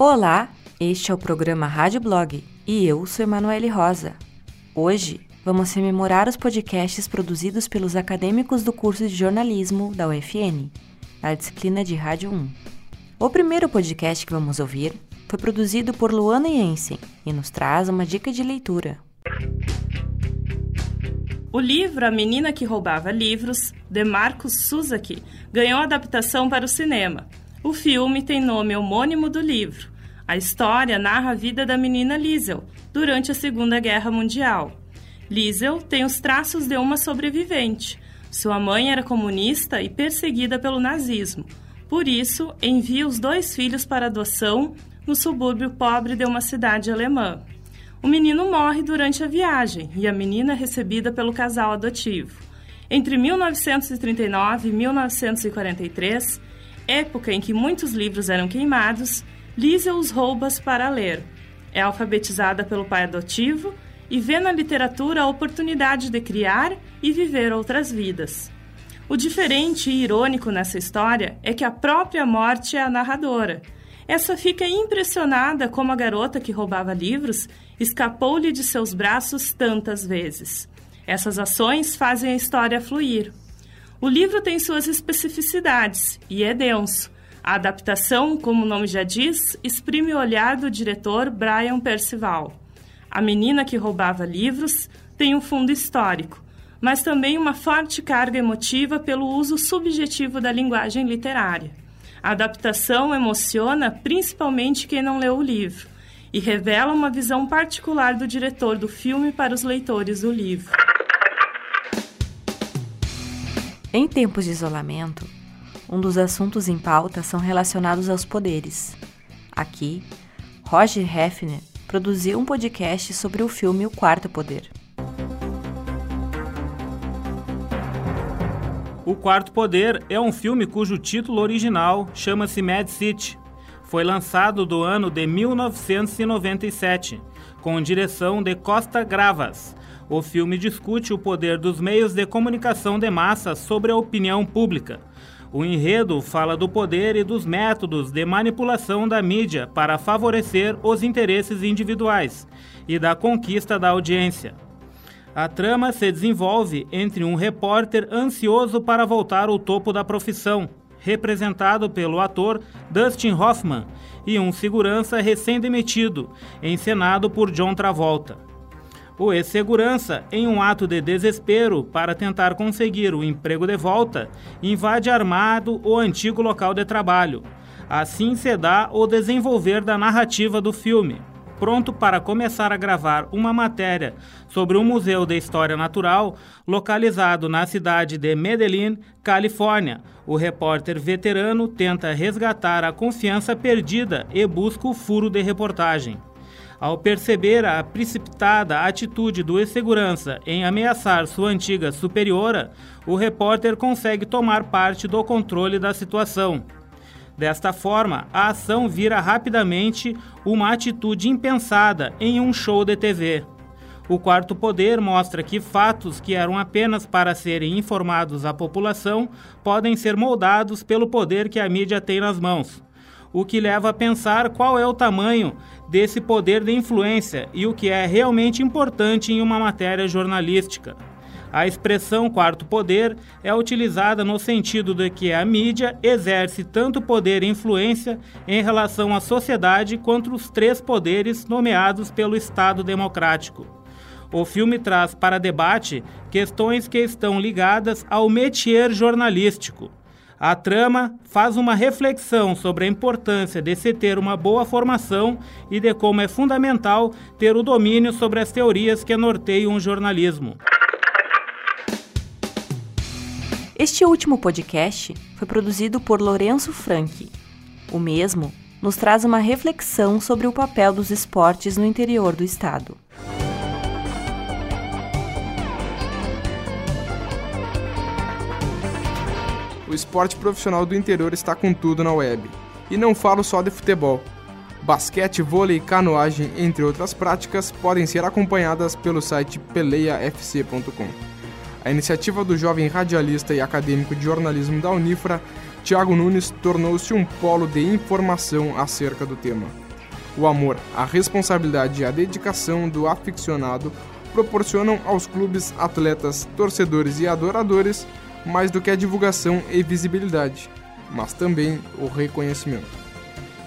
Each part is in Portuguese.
Olá, este é o programa Rádio Blog e eu sou Emanuele Rosa. Hoje vamos rememorar os podcasts produzidos pelos acadêmicos do curso de jornalismo da UFN, na disciplina de Rádio 1. O primeiro podcast que vamos ouvir foi produzido por Luana Jensen e nos traz uma dica de leitura. O livro A Menina que Roubava Livros, de Marcos Suzaki, ganhou adaptação para o cinema. O filme tem nome homônimo do livro. A história narra a vida da menina Liesel durante a Segunda Guerra Mundial. Liesel tem os traços de uma sobrevivente. Sua mãe era comunista e perseguida pelo nazismo. Por isso, envia os dois filhos para adoção no subúrbio pobre de uma cidade alemã. O menino morre durante a viagem e a menina é recebida pelo casal adotivo. Entre 1939 e 1943, época em que muitos livros eram queimados, Lisa os rouba para ler. É alfabetizada pelo pai adotivo e vê na literatura a oportunidade de criar e viver outras vidas. O diferente e irônico nessa história é que a própria morte é a narradora. Essa fica impressionada como a garota que roubava livros escapou-lhe de seus braços tantas vezes. Essas ações fazem a história fluir. O livro tem suas especificidades e é denso. A adaptação, como o nome já diz, exprime o olhar do diretor Brian Percival. A menina que roubava livros tem um fundo histórico, mas também uma forte carga emotiva pelo uso subjetivo da linguagem literária. A adaptação emociona principalmente quem não leu o livro e revela uma visão particular do diretor do filme para os leitores do livro. Em tempos de isolamento, um dos assuntos em pauta são relacionados aos poderes. Aqui, Roger Hefner produziu um podcast sobre o filme O Quarto Poder. O Quarto Poder é um filme cujo título original chama-se Mad City. Foi lançado do ano de 1997, com direção de Costa Gravas. O filme discute o poder dos meios de comunicação de massa sobre a opinião pública. O enredo fala do poder e dos métodos de manipulação da mídia para favorecer os interesses individuais e da conquista da audiência. A trama se desenvolve entre um repórter ansioso para voltar ao topo da profissão, representado pelo ator Dustin Hoffman, e um segurança recém-demitido, encenado por John Travolta. O ex-segurança, em um ato de desespero para tentar conseguir o emprego de volta, invade armado o antigo local de trabalho. Assim se dá o desenvolver da narrativa do filme pronto para começar a gravar uma matéria sobre um museu de história natural localizado na cidade de Medellín, Califórnia. O repórter veterano tenta resgatar a confiança perdida e busca o furo de reportagem. Ao perceber a precipitada atitude do ex-segurança em ameaçar sua antiga superiora, o repórter consegue tomar parte do controle da situação. Desta forma, a ação vira rapidamente uma atitude impensada em um show de TV. O quarto poder mostra que fatos que eram apenas para serem informados à população podem ser moldados pelo poder que a mídia tem nas mãos. O que leva a pensar qual é o tamanho desse poder de influência e o que é realmente importante em uma matéria jornalística. A expressão quarto poder é utilizada no sentido de que a mídia exerce tanto poder e influência em relação à sociedade quanto os três poderes nomeados pelo Estado democrático. O filme traz para debate questões que estão ligadas ao métier jornalístico. A trama faz uma reflexão sobre a importância de se ter uma boa formação e de como é fundamental ter o domínio sobre as teorias que norteiam o jornalismo. Este último podcast foi produzido por Lourenço Franck. O mesmo nos traz uma reflexão sobre o papel dos esportes no interior do estado. O esporte profissional do interior está com tudo na web. E não falo só de futebol. Basquete, vôlei, canoagem, entre outras práticas, podem ser acompanhadas pelo site peleiafc.com. A iniciativa do jovem radialista e acadêmico de jornalismo da Unifra, Tiago Nunes, tornou-se um polo de informação acerca do tema. O amor, a responsabilidade e a dedicação do aficionado proporcionam aos clubes, atletas, torcedores e adoradores mais do que a divulgação e visibilidade, mas também o reconhecimento.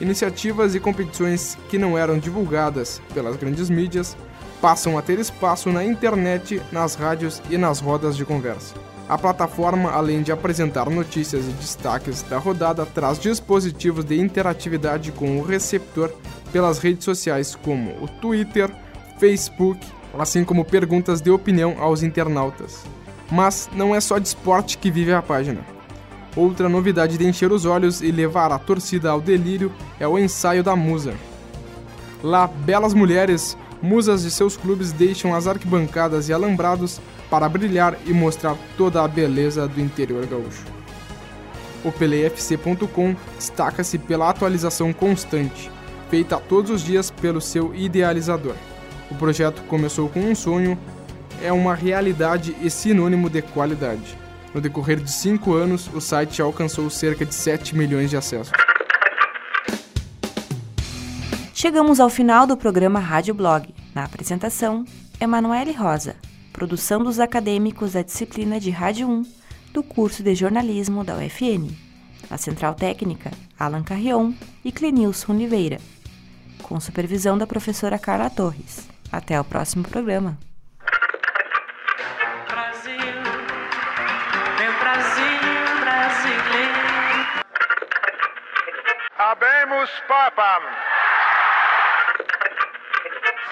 Iniciativas e competições que não eram divulgadas pelas grandes mídias passam a ter espaço na internet, nas rádios e nas rodas de conversa. A plataforma, além de apresentar notícias e destaques da rodada, traz dispositivos de interatividade com o receptor pelas redes sociais como o Twitter, Facebook, assim como perguntas de opinião aos internautas. Mas não é só de esporte que vive a página. Outra novidade de encher os olhos e levar a torcida ao delírio é o ensaio da musa. Lá, belas mulheres, musas de seus clubes deixam as arquibancadas e alambrados para brilhar e mostrar toda a beleza do interior gaúcho. O PeleFC.com destaca-se pela atualização constante, feita todos os dias pelo seu idealizador. O projeto começou com um sonho é uma realidade e sinônimo de qualidade. No decorrer de cinco anos, o site alcançou cerca de 7 milhões de acessos. Chegamos ao final do programa Rádio Blog. Na apresentação, Emanuele Rosa, produção dos acadêmicos da disciplina de Rádio 1 do curso de jornalismo da UFN. Na central técnica, Alan Carrion e Clenilson Oliveira, com supervisão da professora Carla Torres. Até o próximo programa. Habemus Papam.